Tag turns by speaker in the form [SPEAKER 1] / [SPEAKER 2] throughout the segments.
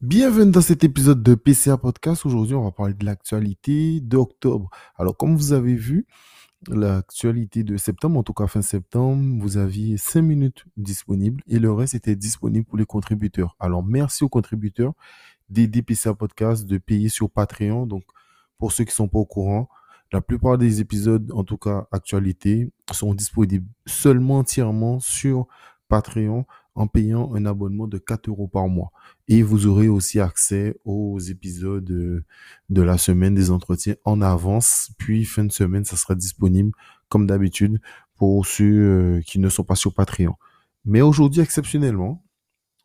[SPEAKER 1] Bienvenue dans cet épisode de PCA Podcast. Aujourd'hui, on va parler de l'actualité d'octobre. Alors, comme vous avez vu, l'actualité de septembre, en tout cas fin septembre, vous aviez 5 minutes disponibles et le reste était disponible pour les contributeurs. Alors, merci aux contributeurs d'aider PCA Podcast, de payer sur Patreon. Donc, pour ceux qui sont pas au courant, la plupart des épisodes, en tout cas actualité, sont disponibles seulement entièrement sur Patreon en payant un abonnement de 4 euros par mois. Et vous aurez aussi accès aux épisodes euh, de la semaine des entretiens en avance. Puis fin de semaine, ça sera disponible comme d'habitude pour ceux euh, qui ne sont pas sur Patreon. Mais aujourd'hui, exceptionnellement,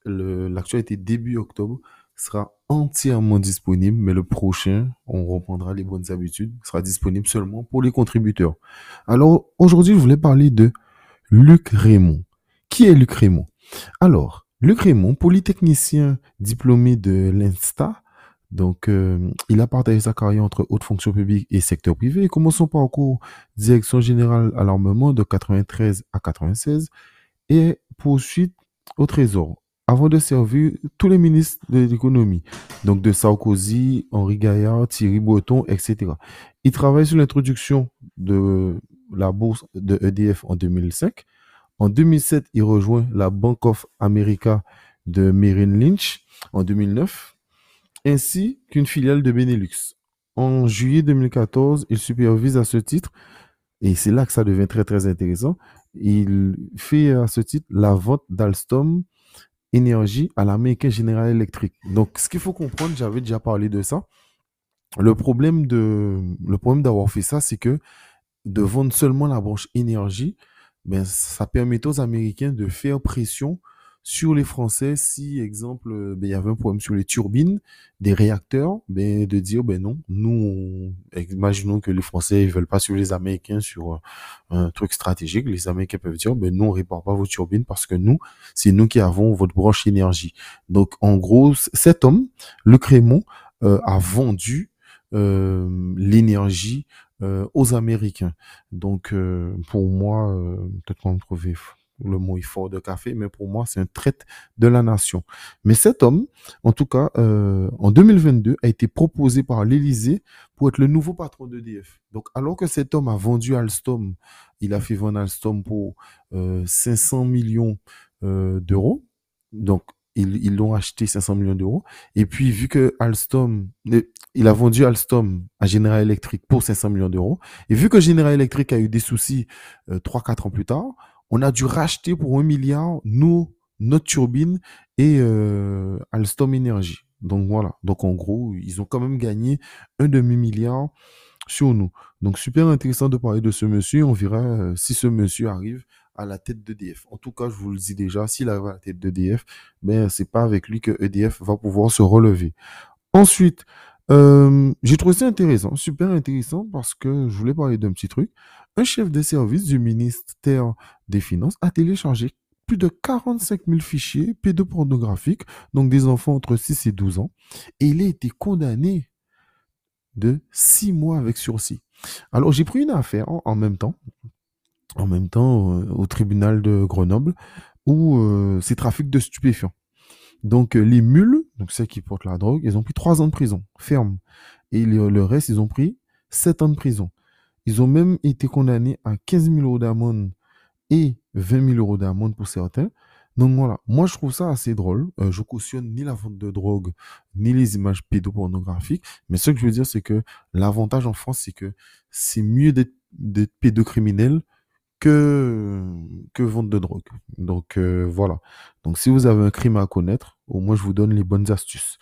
[SPEAKER 1] l'actualité début octobre sera entièrement disponible, mais le prochain, on reprendra les bonnes habitudes, sera disponible seulement pour les contributeurs. Alors, aujourd'hui, je voulais parler de Luc Raymond. Qui est Luc Raymond? Alors, Luc Raymond, polytechnicien diplômé de l'INSTA, donc euh, il a partagé sa carrière entre haute fonction publique et secteur privé. Il commence son parcours direction générale à l'armement de 93 à 96 et poursuite au Trésor avant de servir tous les ministres de l'économie, donc de Sarkozy, Henri Gaillard, Thierry Breton, etc. Il travaille sur l'introduction de la bourse de EDF en 2005 en 2007, il rejoint la Bank of America de Merrill Lynch en 2009, ainsi qu'une filiale de Benelux. En juillet 2014, il supervise à ce titre, et c'est là que ça devient très très intéressant, il fait à ce titre la vente d'Alstom énergie à l'américain General Electric. Donc, ce qu'il faut comprendre, j'avais déjà parlé de ça. Le problème le problème d'avoir fait ça, c'est que de vendre seulement la branche énergie, ben, ça permettait aux Américains de faire pression sur les Français si, exemple, euh, ben, il y avait un problème sur les turbines des réacteurs, ben, de dire, ben non, nous, imaginons que les Français ne veulent pas suivre les Américains sur un, truc stratégique, les Américains peuvent dire, ben nous, on répare pas vos turbines parce que nous, c'est nous qui avons votre branche énergie. Donc, en gros, cet homme, le euh, a vendu euh, l'énergie euh, aux Américains. Donc, euh, pour moi, euh, peut-être qu'on trouver le mot fort de café, mais pour moi, c'est un traite de la nation. Mais cet homme, en tout cas, en 2022, a été proposé par l'Élysée pour être le nouveau patron d'EDF. Donc, alors que cet homme a vendu Alstom, il a fait vendre Alstom pour 500 millions d'euros. Donc, ils l'ont acheté 500 millions d'euros. Et puis, vu que Alstom, il a vendu Alstom à General Electric pour 500 millions d'euros. Et vu que General Electric a eu des soucis euh, 3-4 ans plus tard, on a dû racheter pour un milliard nous, notre turbine et euh, Alstom Energy. Donc voilà. Donc en gros, ils ont quand même gagné un demi-milliard sur nous. Donc super intéressant de parler de ce monsieur. On verra euh, si ce monsieur arrive à la tête d'EDF. En tout cas, je vous le dis déjà, s'il arrive à la tête d'EDF, ben c'est pas avec lui que EDF va pouvoir se relever. Ensuite, euh, j'ai trouvé ça intéressant, super intéressant, parce que je voulais parler d'un petit truc. Un chef de service du ministère des Finances a téléchargé plus de 45 000 fichiers pédopornographiques, donc des enfants entre 6 et 12 ans, et il a été condamné de 6 mois avec sursis. Alors j'ai pris une affaire en, même temps, en même temps euh, au tribunal de Grenoble, où euh, c'est trafic de stupéfiants. Donc, euh, les mules, donc celles qui portent la drogue, ils ont pris 3 ans de prison, ferme. Et le, reste, ils ont pris 7 ans de prison. Ils ont même été condamnés à 15 000 euros d'amende et 20 000 euros d'amende pour certains. Donc voilà, moi je trouve ça assez drôle. Euh, je cautionne ni la vente de drogue, ni les images pédopornographiques. Mais ce que je veux dire, c'est que l'avantage en France, c'est que c'est mieux d'être pédocriminel que, que vente de drogue. Donc euh, voilà. Donc si vous avez un crime à connaître, au moins je vous donne les bonnes astuces.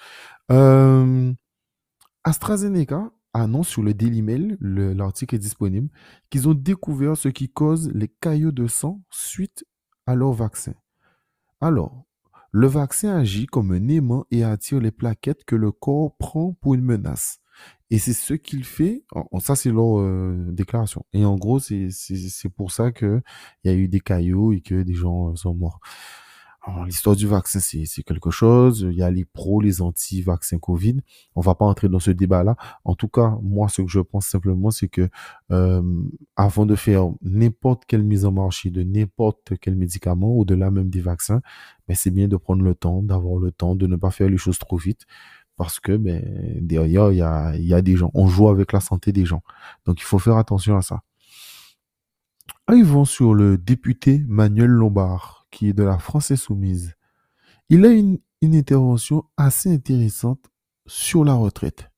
[SPEAKER 1] Euh, AstraZeneca annonce sur le Daily Mail, l'article est disponible, qu'ils ont découvert ce qui cause les caillots de sang suite à leur vaccin. Alors, le vaccin agit comme un aimant et attire les plaquettes que le corps prend pour une menace. Et c'est ce qu'il fait, ça c'est leur euh, déclaration. Et en gros, c'est pour ça qu'il y a eu des caillots et que des gens euh, sont morts. l'histoire du vaccin, c'est quelque chose. Il y a les pros, les anti-vaccins Covid. On va pas entrer dans ce débat-là. En tout cas, moi, ce que je pense simplement, c'est que euh, avant de faire n'importe quelle mise en marché de n'importe quel médicament, au-delà même des vaccins, ben, c'est bien de prendre le temps, d'avoir le temps, de ne pas faire les choses trop vite. Parce que ben, derrière, il y a, des gens. On joue avec la santé des gens. Donc, il faut faire attention à ça. Arrivons sur le député Manuel Lombard qui est de la France Insoumise, il a une intervention assez intéressante sur la retraite.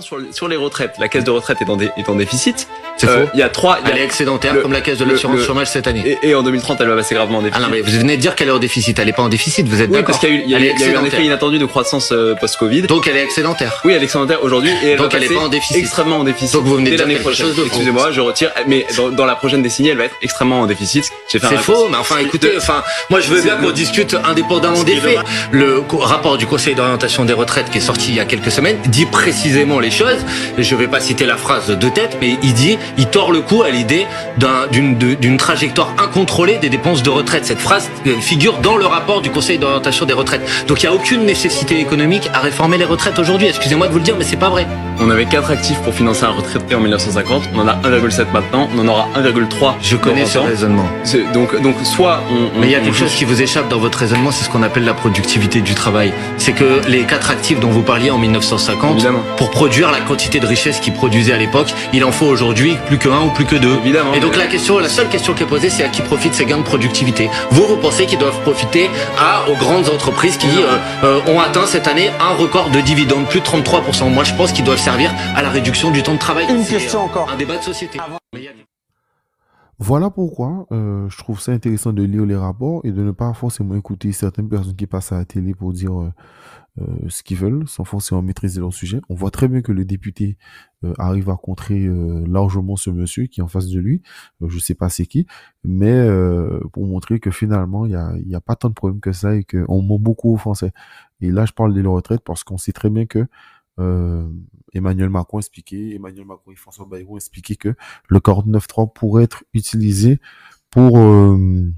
[SPEAKER 2] Sur, sur, les retraites, la caisse de retraite est en, est en déficit.
[SPEAKER 3] C'est euh, faux.
[SPEAKER 2] Il y a trois.
[SPEAKER 3] elle est excédentaire comme la caisse de l'assurance chômage cette année.
[SPEAKER 2] Et, et, en 2030, elle va passer gravement en déficit.
[SPEAKER 3] Ah non, mais vous venez de dire qu'elle est en déficit. Elle n'est pas en déficit. Vous êtes
[SPEAKER 2] oui,
[SPEAKER 3] d'accord
[SPEAKER 2] parce qu'il y a eu, il y a, il y a eu un effet inattendu de croissance euh, post-Covid.
[SPEAKER 3] Donc elle est excédentaire.
[SPEAKER 2] Oui, elle est excédentaire aujourd'hui. Et elle
[SPEAKER 3] Donc
[SPEAKER 2] elle
[SPEAKER 3] est pas en déficit.
[SPEAKER 2] Extrêmement en déficit.
[SPEAKER 3] Donc vous venez de
[SPEAKER 2] l'année prochaine. Excusez-moi, je retire. Mais dans, dans, la prochaine décennie, elle va être extrêmement en déficit.
[SPEAKER 3] C'est faux. Mais enfin, écoutez, enfin, moi je veux bien qu'on discute indépendamment des faits. Le rapport du Conseil d'orientation des retraites qui est sorti il y a quelques semaines dit précisément les choses. Je vais pas citer la phrase de tête, mais il dit, il tord le cou à l'idée d'une trajectoire incontrôlée des dépenses de retraite. Cette phrase euh, figure dans le rapport du Conseil d'orientation des retraites. Donc il n'y a aucune nécessité économique à réformer les retraites aujourd'hui. Excusez-moi de vous le dire, mais c'est pas vrai.
[SPEAKER 2] On avait quatre actifs pour financer un retraité en 1950. On en a 1,7 maintenant. On en aura 1,3.
[SPEAKER 3] Je connais ce raisonnement.
[SPEAKER 2] Donc, donc soit on,
[SPEAKER 3] Mais il y a quelque chose qui vous échappe dans votre raisonnement, c'est ce qu'on appelle la productivité du travail. C'est que les quatre actifs dont vous parliez en 1950,
[SPEAKER 2] Évidemment.
[SPEAKER 3] pour produire la quantité de richesse qu'ils produisaient à l'époque, il en faut aujourd'hui plus que un ou plus que deux.
[SPEAKER 2] Évidemment.
[SPEAKER 3] Et donc la question, la seule question qui est posée, c'est à qui profitent ces gains de productivité? Vous, vous pensez qu'ils doivent profiter à aux grandes entreprises qui euh, euh, ont atteint cette année un record de dividendes, plus de 33%. Moi, je pense qu'ils doivent servir à la réduction du temps de travail.
[SPEAKER 4] Une question encore.
[SPEAKER 3] Un débat de société.
[SPEAKER 1] Voilà pourquoi euh, je trouve ça intéressant de lire les rapports et de ne pas forcément écouter certaines personnes qui passent à la télé pour dire euh, euh, ce qu'ils veulent sans forcément maîtriser leur sujet. On voit très bien que le député euh, arrive à contrer euh, largement ce monsieur qui est en face de lui. Euh, je sais pas c'est qui, mais euh, pour montrer que finalement il y a, y a pas tant de problèmes que ça et qu'on ment beaucoup aux Français. Et là je parle de la retraite parce qu'on sait très bien que euh, Emmanuel Macron expliquait, Emmanuel Macron et François Bayrou expliquaient que le 49.3 pourrait être utilisé pour euh,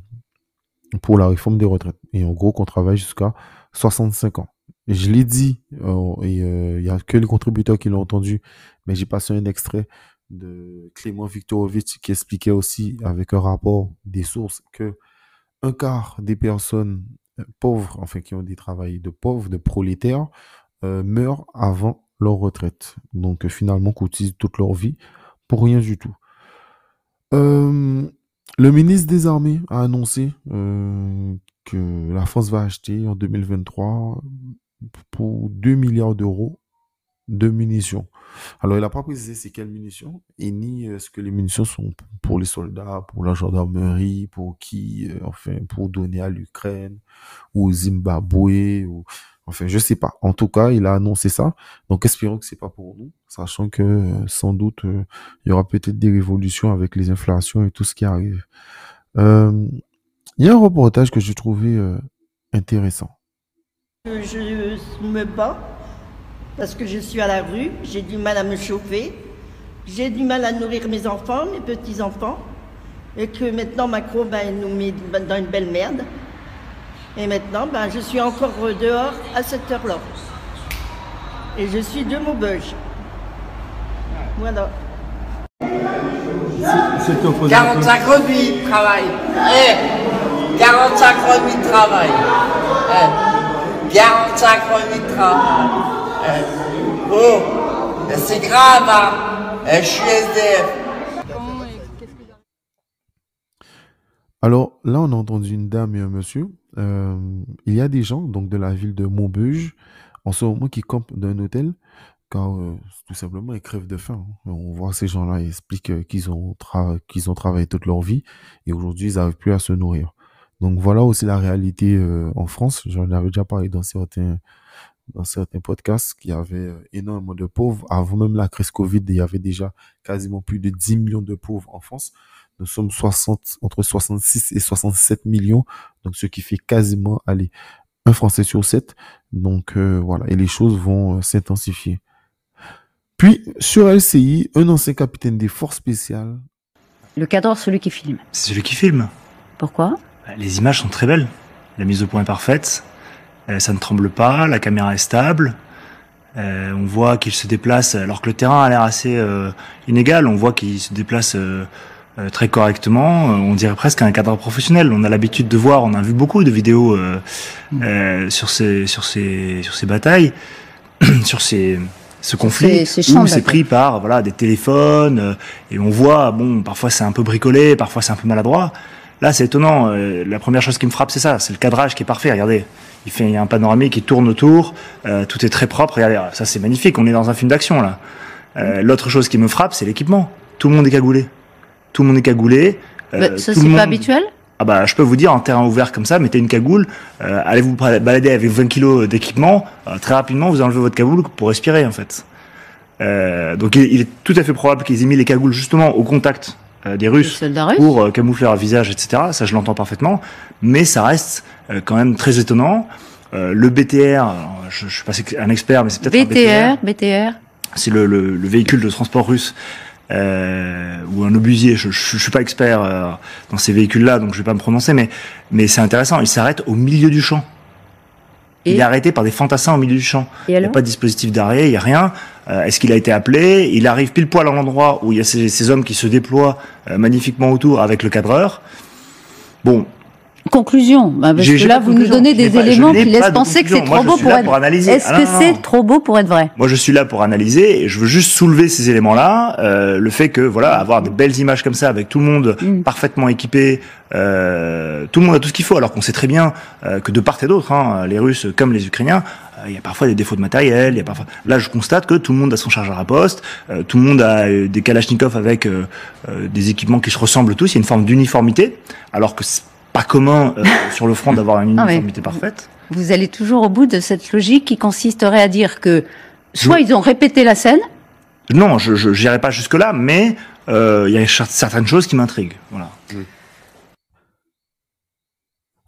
[SPEAKER 1] pour la réforme des retraites. Et en gros, qu'on travaille jusqu'à 65 ans. Je l'ai dit, euh, et il euh, y a que les contributeurs qui l'ont entendu, mais j'ai passé un extrait de Clément Viktorovitch qui expliquait aussi avec un rapport des sources que un quart des personnes pauvres, enfin qui ont des travails de pauvres, de prolétaires, euh, meurent avant leur retraite. Donc finalement cotisent toute leur vie pour rien du tout. Euh, le ministre des Armées a annoncé euh, que la France va acheter en 2023 pour 2 milliards d'euros de munitions. Alors, il n'a pas précisé c'est quelles munitions et ni euh, ce que les munitions sont pour les soldats, pour la gendarmerie, pour qui, euh, enfin, pour donner à l'Ukraine ou au Zimbabwe ou Enfin, je sais pas. En tout cas, il a annoncé ça. Donc, espérons que c'est pas pour nous, sachant que euh, sans doute euh, il y aura peut-être des révolutions avec les inflations et tout ce qui arrive. Euh, il y a un reportage que j'ai trouvé intéressant.
[SPEAKER 5] Je me bats parce que je suis à la rue, j'ai du mal à me chauffer, j'ai du mal à nourrir mes enfants, mes petits-enfants, et que maintenant Macron ben, nous met dans une belle merde. Et maintenant, ben, je suis encore dehors à cette heure-là. Et je suis de Maubeuge. Voilà.
[SPEAKER 6] 45 remis de travail. Eh, 45 remis de travail. Eh, 45 remis de travail. Eh, oh, c'est grave, hein. Eh, je suis SDF.
[SPEAKER 1] Alors là, on a entendu une dame et un monsieur. Euh, il y a des gens donc de la ville de Maubeuge en ce moment qui campent dans un hôtel car euh, tout simplement ils crèvent de faim. hein. On voit ces gens-là ils expliquent euh, qu'ils ont travaillé toute leur vie et aujourd'hui ils n'arrivent plus à se nourrir. Donc voilà aussi la réalité en France. J'en avais déjà parlé dans certains dans certains podcasts qu'il y avait euh, énormément de pauvres. Avant même la crise Covid, il y avait déjà quasiment plus de 10 millions de pauvres en France. Nous sommes 60, entre 66 et 67 millions, donc ce qui fait quasiment, allez, un Français sur sept. Donc euh, voilà, et les choses vont euh, s'intensifier. Puis, sur LCI, un ancien capitaine des forces spéciales,
[SPEAKER 7] Le cadre, celui qui filme.
[SPEAKER 8] C'est celui qui filme.
[SPEAKER 7] Pourquoi?
[SPEAKER 8] Bah, Les images sont très belles.
[SPEAKER 4] la mise au point est parfaite, ça ne tremble pas, la caméra est stable. on voit qu'il se déplace, alors que le terrain a l'air assez inégal, on voit qu'il se déplace très correctement. On dirait presque un cadre professionnel. On a l'habitude de voir, on a vu beaucoup de vidéos mmh. sur ces sur ces sur ces batailles, sur ces ce conflit où c'est pris par voilà des téléphones euh, et on voit bon parfois c'est un peu bricolé parfois c'est un peu maladroit là c'est étonnant euh, la première chose qui me frappe c'est ça c'est le cadrage qui est parfait regardez. Il fait un panoramique qui tourne autour euh, tout est très propre regardez ça c'est magnifique on est dans un film d'action là. L'autre chose qui me frappe c'est l'équipement. Tout le monde est cagoulé. Tout le monde est cagoulé
[SPEAKER 7] bah, ça c'est pas habituel
[SPEAKER 4] ah bah, je peux vous dire, en terrain ouvert comme ça, mettez une cagoule, euh, allez vous balader avec 20 kilos d'équipement, euh, très rapidement vous enlevez votre cagoule pour respirer en fait. Euh, donc il, est tout à fait probable qu'ils aient mis les cagoules justement au contact des Russes pour camoufler leur visage, etc. Ça je l'entends parfaitement, mais ça reste quand même très étonnant. le BTR, je, je suis pas un expert, mais c'est peut-être
[SPEAKER 7] BTR, BTR.
[SPEAKER 4] C'est le, le, le, véhicule de transport russe euh, ou un obusier. Je, je, suis pas expert euh, dans ces véhicules-là, donc je vais pas me prononcer, mais mais c'est intéressant. Il s'arrête au milieu du champ. Il est arrêté par des fantassins au milieu du champ. il n'y a pas de dispositif d'arrêt, il n'y a rien. Euh, est-ce qu'il a été appelé? Il arrive pile poil à l'endroit où il y a ces, ces hommes qui se déploient euh, magnifiquement autour avec le cadreur. Bon,
[SPEAKER 7] Conclusion, bah, parce que là vous nous donnez des éléments qui laissent penser que c'est trop beau pour être. Est-ce ah, que c'est trop beau pour être vrai?
[SPEAKER 4] Moi je suis là pour analyser et je veux juste soulever ces éléments-là, euh, le fait que voilà avoir des belles images comme ça avec tout le monde mm. parfaitement équipé, euh, tout le monde a tout ce qu'il faut, alors qu'on sait très bien euh, que de part et d'autre, hein, les Russes comme les Ukrainiens, euh, il y a parfois des défauts de matériel, il y a parfois. Là, je constate que tout le monde a son chargeur à poste, euh, tout le monde a des Kalachnikov avec des équipements qui se ressemblent tous. Il y a une forme d'uniformité, alors que pas commun euh, sur le front d'avoir une uniformité parfaite.
[SPEAKER 7] Vous allez toujours au bout de cette logique qui consisterait à dire que soit ils ont répété la scène.
[SPEAKER 4] Non, je n'irai pas jusque là, mais euh, il y a certaines choses qui m'intriguent. Voilà.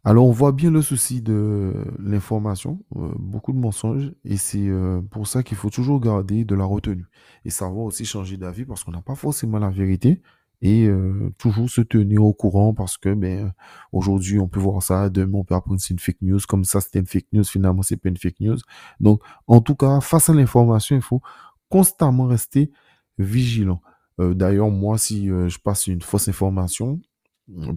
[SPEAKER 1] Alors, on voit bien le souci de l'information, euh, beaucoup de mensonges, et c'est pour ça qu'il faut toujours garder de la retenue et savoir aussi changer d'avis parce qu'on n'a pas forcément la vérité, et euh, toujours se tenir au courant parce que ben aujourd'hui on peut voir ça. Demain on peut apprendre c'est une fake news. Comme ça c'était une fake news finalement c'est pas une fake news. Donc en tout cas face à l'information il faut constamment rester vigilant. Euh, d'ailleurs moi si euh, je passe une fausse information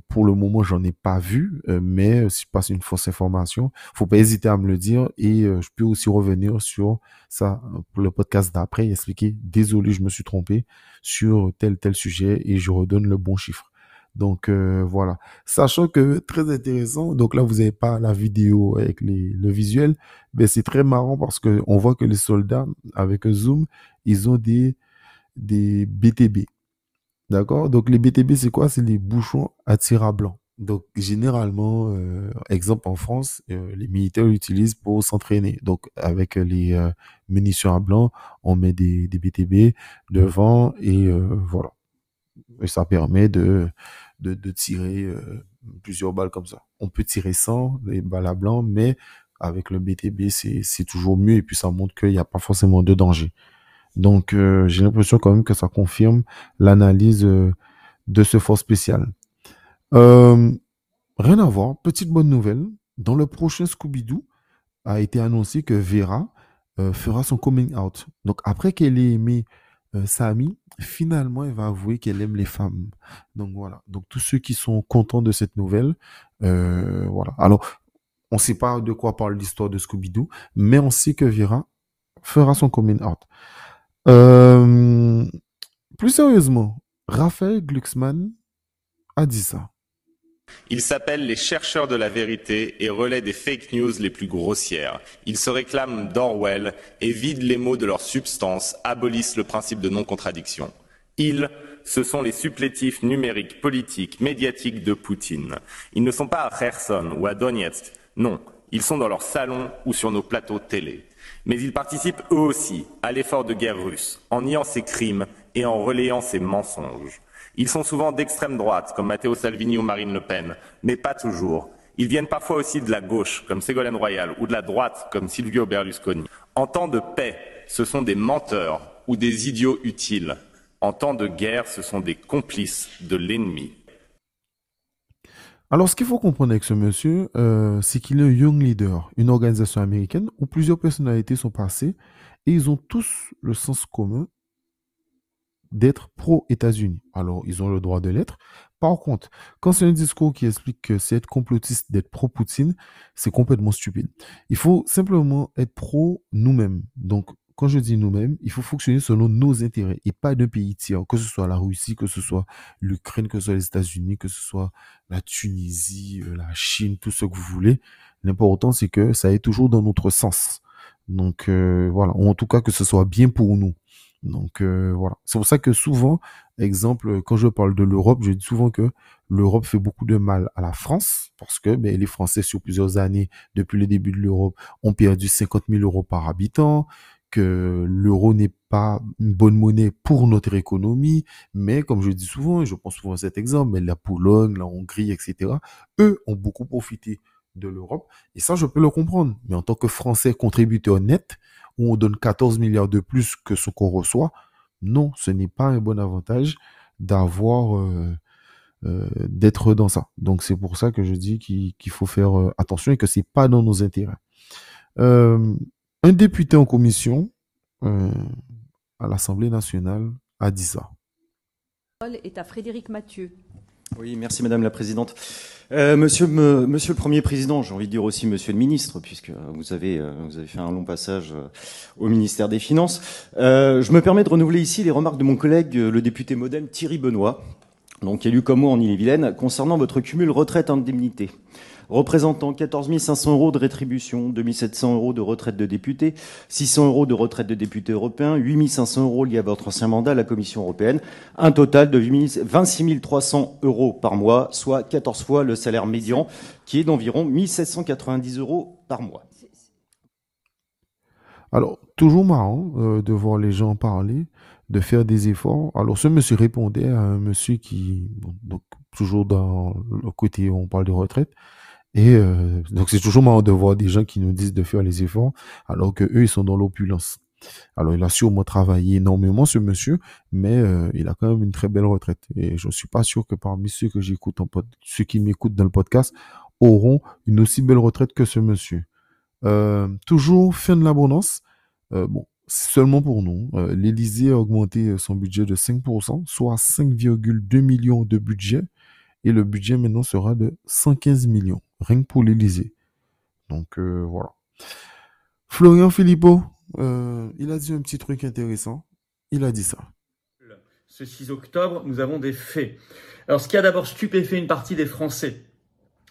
[SPEAKER 1] pour le moment, j'en ai pas vu, euh, mais si je passe une fausse information, faut pas hésiter à me le dire et euh, je peux aussi revenir sur ça pour le podcast d'après et expliquer désolé, je me suis trompé sur tel tel sujet et je redonne le bon chiffre. Donc euh, voilà, sachant que très intéressant. Donc là, vous avez pas la vidéo avec les, le visuel, mais c'est très marrant parce que on voit que les soldats avec zoom, ils ont des des BTB. D'accord? Donc les BTB, c'est quoi? C'est les bouchons à tir à blanc. Donc généralement, euh, exemple en France, euh, les militaires l'utilisent pour s'entraîner. Donc avec les euh, munitions à blanc, on met des, BTB devant et voilà. Et ça permet de, de, de tirer plusieurs balles comme ça. On peut tirer sans les balles à blanc, mais avec le BTB, c'est toujours mieux et puis ça montre qu'il n'y a pas forcément de danger. Donc, euh, j'ai l'impression quand même que ça confirme l'analyse euh, de ce fort spécial. Euh, rien à voir, petite bonne nouvelle. Dans le prochain Scooby-Doo, a été annoncé que Vera fera son coming out. Donc, après qu'elle ait aimé Samy, finalement, elle va avouer qu'elle aime les femmes. Donc, voilà. Donc, tous ceux qui sont contents de cette nouvelle, voilà. Alors, on ne sait pas de quoi parle l'histoire de Scooby-Doo, mais on sait que Vera fera son coming out. Euh, plus sérieusement, Raphaël Glucksmann a dit ça.
[SPEAKER 8] Ils s'appellent les chercheurs de la vérité et relaient des fake news les plus grossières. Ils se réclament d'Orwell et vident les mots de leur substance, abolissent le principe de non-contradiction. Ils, ce sont les supplétifs numériques, politiques, médiatiques de Poutine. Ils ne sont pas à Kherson ou à Donetsk. Non, ils sont dans leur salon ou sur nos plateaux télé mais ils participent eux aussi à l'effort de guerre russe, en niant ses crimes et en relayant ses mensonges. Ils sont souvent d'extrême droite, comme Matteo Salvini ou Marine Le Pen, mais pas toujours. Ils viennent parfois aussi de la gauche, comme Ségolène Royal, ou de la droite, comme Silvio Berlusconi. En temps de paix, ce sont des menteurs ou des idiots utiles. En temps de guerre, ce sont des complices de l'ennemi.
[SPEAKER 1] Alors, ce qu'il faut comprendre avec ce monsieur, euh, c'est qu'il est un Young Leader, une organisation américaine où plusieurs personnalités sont passées et ils ont tous le sens commun d'être pro-États-Unis. Alors, ils ont le droit de l'être. Par contre, quand c'est un discours qui explique que c'est être complotiste d'être pro-Poutine, c'est complètement stupide. Il faut simplement être pro nous-mêmes. Donc, quand je dis nous-mêmes, il faut fonctionner selon nos intérêts et pas d'un pays tiers, que ce soit la Russie, que ce soit l'Ukraine, que ce soit les États-Unis, que ce soit la Tunisie, euh, la Chine, tout ce que vous voulez. L'important, c'est que ça aille toujours dans notre sens. Donc euh, voilà, en tout cas que ce soit bien pour nous. Donc euh, voilà, c'est pour ça que souvent, exemple, quand je parle de l'Europe, je dis souvent que l'Europe fait beaucoup de mal à la France parce que ben, les Français sur plusieurs années, depuis le début de l'Europe, ont perdu 50 000 euros par habitant l'euro n'est pas une bonne monnaie pour notre économie, mais comme je dis souvent, et je prends souvent cet exemple, mais la Pologne, la Hongrie, etc., eux ont beaucoup profité de l'Europe, et ça, je peux le comprendre. Mais en tant que Français contributeur net, où on donne 14 milliards de plus que ce qu'on reçoit, non, ce n'est pas un bon avantage d'avoir... Euh, euh, d'être dans ça. Donc c'est pour ça que je dis qu'il faut faire euh, attention et que c'est pas dans nos intérêts. Un député en commission euh, à l'Assemblée nationale a dit ça.
[SPEAKER 9] est à Frédéric Mathieu.
[SPEAKER 10] Oui, merci Madame la Présidente. Euh, monsieur, monsieur le Premier Président, j'ai envie de dire aussi Monsieur le Ministre, puisque vous avez, euh, vous avez fait un long passage au ministère des Finances. je me permets de renouveler ici les remarques de mon collègue, le député modem Thierry Benoît, donc élu comme moi en Ille-et-Vilaine, concernant votre cumul retraite-indemnité représentant 14 500 euros de rétribution, 2 700 euros de retraite de député, 600 euros de retraite de député européen, 8 500 euros liés à votre ancien mandat à la Commission européenne, un total de 26 300 euros par mois, soit 14 fois le salaire médian, qui est d'environ 1790 euros par mois.
[SPEAKER 1] Alors, toujours marrant euh, de voir les gens parler, de faire des efforts. Alors, ce monsieur répondait à un monsieur qui, toujours dans le côté où on parle de retraite, et euh, donc c'est toujours marrant de voir des gens qui nous disent de faire les efforts alors que eux ils sont dans l'opulence. Alors il a sûrement travaillé énormément ce monsieur, mais euh, il a quand même une très belle retraite. Et je ne suis pas sûr que parmi ceux que j'écoute en pod ceux qui m'écoutent dans le podcast auront une aussi belle retraite que ce monsieur. Euh, toujours fin de l'abondance. bon, seulement pour nous. L'Élysée a augmenté son budget de 5%, soit 5,2 millions de budget. Et le budget maintenant sera de 115 millions rien que pour l'Elysée. Donc euh, voilà. Florian Philippot, euh, il a dit un petit truc intéressant. Il a dit ça.
[SPEAKER 11] Ce 6 octobre, nous avons des faits. Alors ce qui a d'abord stupéfait une partie des Français,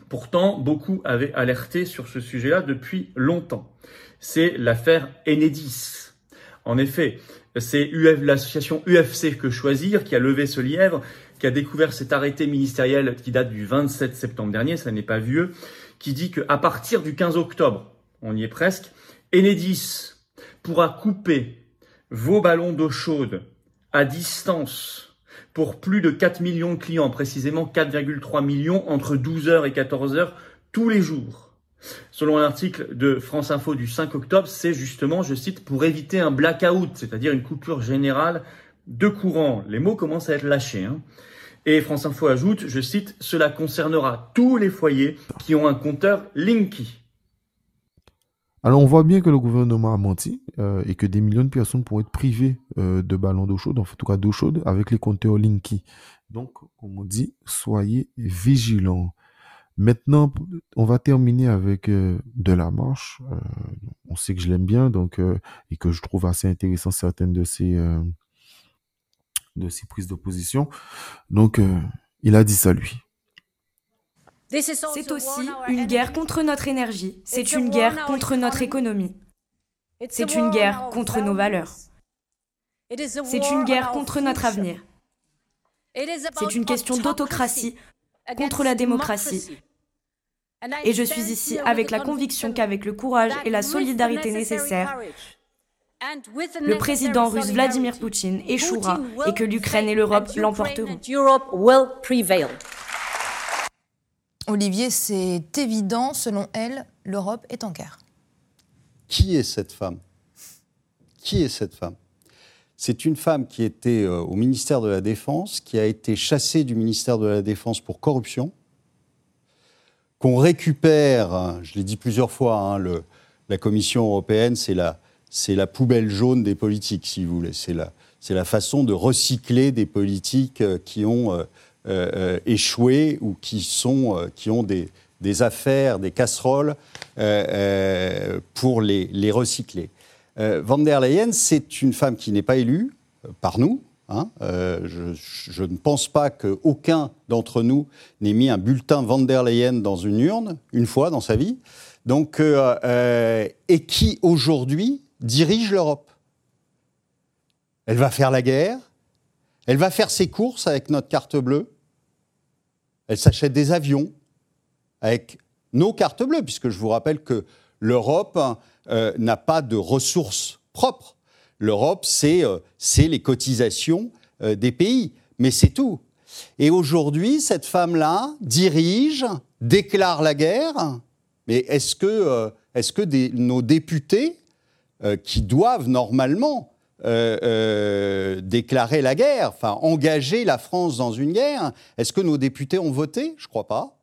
[SPEAKER 11] pourtant beaucoup avaient alerté sur ce sujet-là depuis longtemps, c'est l'affaire Enedis. En effet, c'est l'association UFC que choisir qui a levé ce lièvre qui a découvert cet arrêté ministériel qui date du 27 septembre dernier, ça n'est pas vieux, qui dit qu'à partir du 15 octobre, on y est presque, Enedis pourra couper vos ballons d'eau chaude à distance pour plus de 4 millions de clients, précisément 4,3 millions entre 12h et 14h tous les jours. Selon un article de France Info du 5 octobre, c'est justement, je cite, pour éviter un blackout, c'est-à-dire une coupure générale de courant. Les mots commencent à être lâchés. Hein. Et France Info ajoute, je cite, cela concernera tous les foyers qui ont un compteur Linky.
[SPEAKER 1] Alors on voit bien que le gouvernement a menti euh, et que des millions de personnes pourraient être privées euh, de ballons d'eau chaude, en tout cas d'eau chaude, avec les compteurs Linky. Donc, comme on dit, soyez vigilants. Maintenant, on va terminer avec euh, de la marche. on sait que je l'aime bien, donc et que je trouve assez intéressant certaines de ces de ses prises d'opposition. Donc, euh, il a dit ça lui.
[SPEAKER 12] C'est aussi une guerre contre notre énergie, c'est une guerre contre notre économie, c'est une guerre contre nos valeurs, c'est une guerre contre notre avenir, c'est une question d'autocratie contre la démocratie. Et je suis ici avec la conviction qu'avec le courage et la solidarité nécessaires, le président russe Vladimir Poutine échouera et que l'Ukraine et l'Europe l'emporteront.
[SPEAKER 13] Olivier, c'est évident, selon elle, l'Europe est en guerre.
[SPEAKER 14] Qui est cette femme? Qui est cette femme? C'est une femme qui était euh, au ministère de la Défense, qui a été chassée du ministère de la Défense pour corruption, qu'on récupère, je l'ai dit plusieurs fois, hein, la Commission européenne, c'est la, poubelle jaune des politiques, si vous voulez. C'est la, façon de recycler des politiques euh, qui ont euh, échoué ou qui, ont des, affaires, des casseroles pour les recycler. Van der Leyen, c'est une femme qui n'est pas élue par nous, Hein, je, je, ne pense pas qu'aucun d'entre nous n'ait mis un bulletin Van der Leyen dans une urne une fois dans sa vie. Donc, euh, et qui aujourd'hui dirige l'Europe? Elle va faire la guerre, elle va faire ses courses avec notre carte bleue, elle s'achète des avions avec nos cartes bleues, puisque je vous rappelle que l'Europe euh, n'a pas de ressources propres. L'Europe, c'est euh, les cotisations euh, des pays, mais c'est tout. Et aujourd'hui, cette femme-là dirige, déclare la guerre, mais est-ce que, est que nos députés qui doivent normalement déclarer la guerre, enfin engager la France dans une guerre. Est-ce que nos députés ont voté? Je ne crois pas.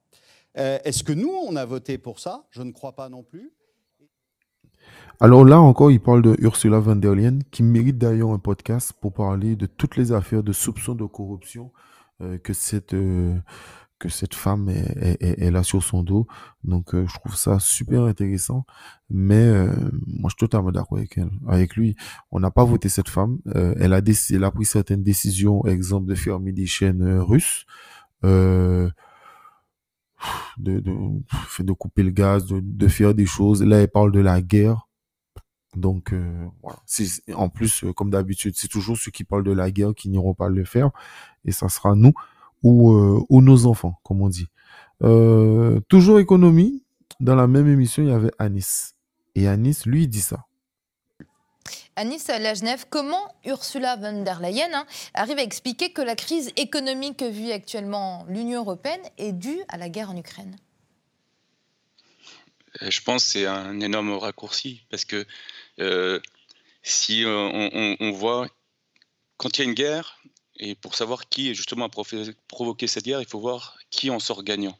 [SPEAKER 14] Est-ce que nous, on a voté pour ça? Je ne crois pas non plus.
[SPEAKER 1] Alors là encore, il parle de Ursula von der Leyen, qui mérite d'ailleurs un podcast pour parler de toutes les affaires de soupçons de corruption que cette que cette femme est, là sur son dos. Donc, euh, je trouve ça super intéressant. Mais euh, moi, je suis totalement d'accord avec elle, avec lui. On n'a pas voté cette femme. Euh, elle, a elle a pris certaines décisions, exemple de fermer des chaînes russes. de, de, de couper le gaz, de, de faire des choses. Là, elle parle de la guerre. Donc voilà. En plus, comme d'habitude, c'est toujours ceux qui parlent de la guerre qui n'iront pas le faire. Et ça sera nous ou, euh, ou nos enfants, comme on dit. Euh, toujours économie, dans la même émission, il y avait Anis. Et Anis, lui, dit ça.
[SPEAKER 13] Anis Genève, comment Ursula von der Leyen hein, arrive à expliquer que la crise économique que vit actuellement l'Union européenne est due à la guerre en Ukraine?
[SPEAKER 15] Euh, Je pense que c'est un énorme raccourci parce que si on, on, voit quand il y a une guerre, et pour savoir qui justement a provoqué cette guerre, il faut voir qui en sort gagnant.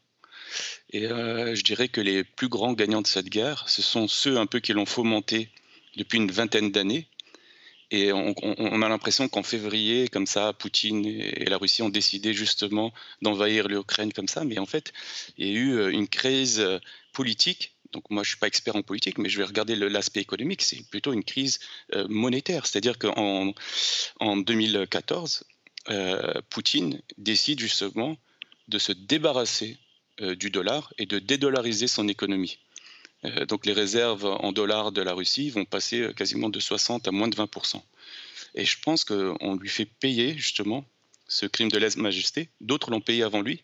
[SPEAKER 15] Et euh, je dirais que les plus grands gagnants de cette guerre, ce sont ceux un peu qui l'ont fomenté depuis une vingtaine d'années. Et on, a l'impression qu'en février, comme ça, Poutine et la Russie ont décidé justement d'envahir l'Ukraine comme ça. Mais en fait, il y a eu euh, une crise euh, politique donc moi je suis pas expert en politique, mais je vais regarder l'aspect économique, c'est plutôt une crise monétaire. C'est-à-dire qu'en en 2014, euh, Poutine décide justement de se débarrasser euh, du dollar et de dédollariser son économie. Euh, donc les réserves en dollars de la Russie vont passer quasiment de 60 à moins de 20%. Et je pense qu'on lui fait payer justement ce crime de lèse-majesté. D'autres l'ont payé avant lui.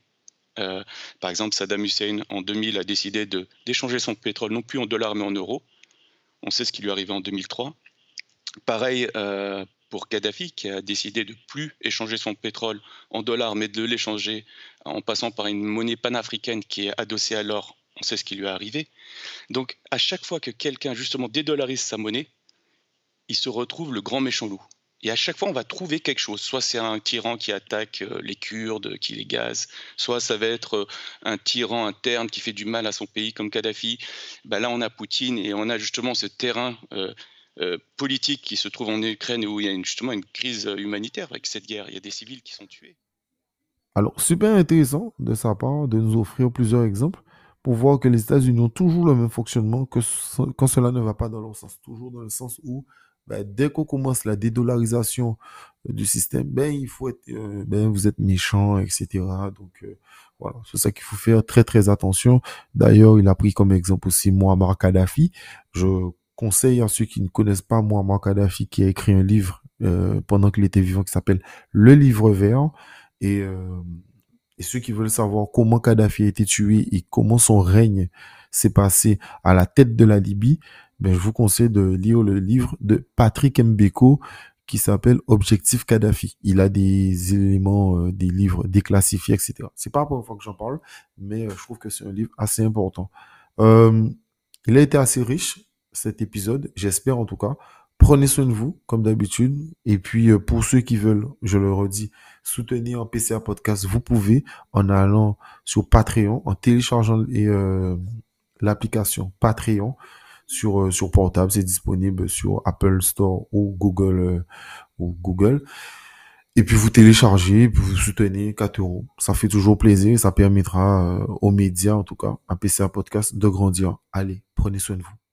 [SPEAKER 15] Par exemple, Saddam Hussein, en 2000, a décidé d'échanger son pétrole non plus en dollars mais en euros. On sait ce qui lui est arrivé en 2003. Pareil pour Kadhafi, qui a décidé de plus échanger son pétrole en dollars, mais de l'échanger en passant par une monnaie panafricaine qui est adossée à l'or. On sait ce qui lui est arrivé. Donc, à chaque fois que quelqu'un justement dédollarise sa monnaie, il se retrouve le grand méchant loup. Et à chaque fois, on va trouver quelque chose. Soit c'est un tyran qui attaque euh, les Kurdes, qui les gaze, soit ça va être euh, un tyran interne qui fait du mal à son pays comme Kadhafi. Ben là, on a Poutine et on a justement ce terrain euh, politique qui se trouve en Ukraine où il y a justement une crise humanitaire avec cette guerre. Il y a des civils qui sont tués.
[SPEAKER 1] Alors, super intéressant de sa part de nous offrir plusieurs exemples pour voir que les États-Unis ont toujours le même fonctionnement que quand cela ne va pas dans leur sens. Toujours dans le sens où, ben, dès qu'on commence la dédollarisation du système, ben, il faut être, euh, ben, vous êtes méchant, etc. Donc, euh, voilà, c'est ça qu'il faut faire très, très attention. D'ailleurs, il a pris comme exemple aussi Muammar Kadhafi. Je conseille à ceux qui ne connaissent pas Muammar Kadhafi qui a écrit un livre euh, pendant qu'il était vivant qui s'appelle Le Livre Vert. Et, euh, et ceux qui veulent savoir comment Kadhafi a été tué et comment son règne s'est passé à la tête de la Libye, ben, je vous conseille de lire le livre de Patrick Mbeko qui s'appelle Objectif Kadhafi. Il a des éléments, euh, des livres déclassifiés, etc. C'est pas la première fois que j'en parle, mais je trouve que c'est un livre assez important. il a été assez riche cet épisode, j'espère en tout cas, Prenez soin de vous, comme d'habitude. Et puis, euh, pour ceux qui veulent, je le redis, soutenir PCA Podcast, vous pouvez en allant sur Patreon, en téléchargeant euh, l'application Patreon sur, euh, sur portable. C'est disponible sur Apple Store ou Google. ou Google. Et puis vous téléchargez, vous soutenez 4 euros. Ça fait toujours plaisir, ça permettra aux médias, en tout cas, à PCA Podcast, de grandir. Allez, prenez soin de vous.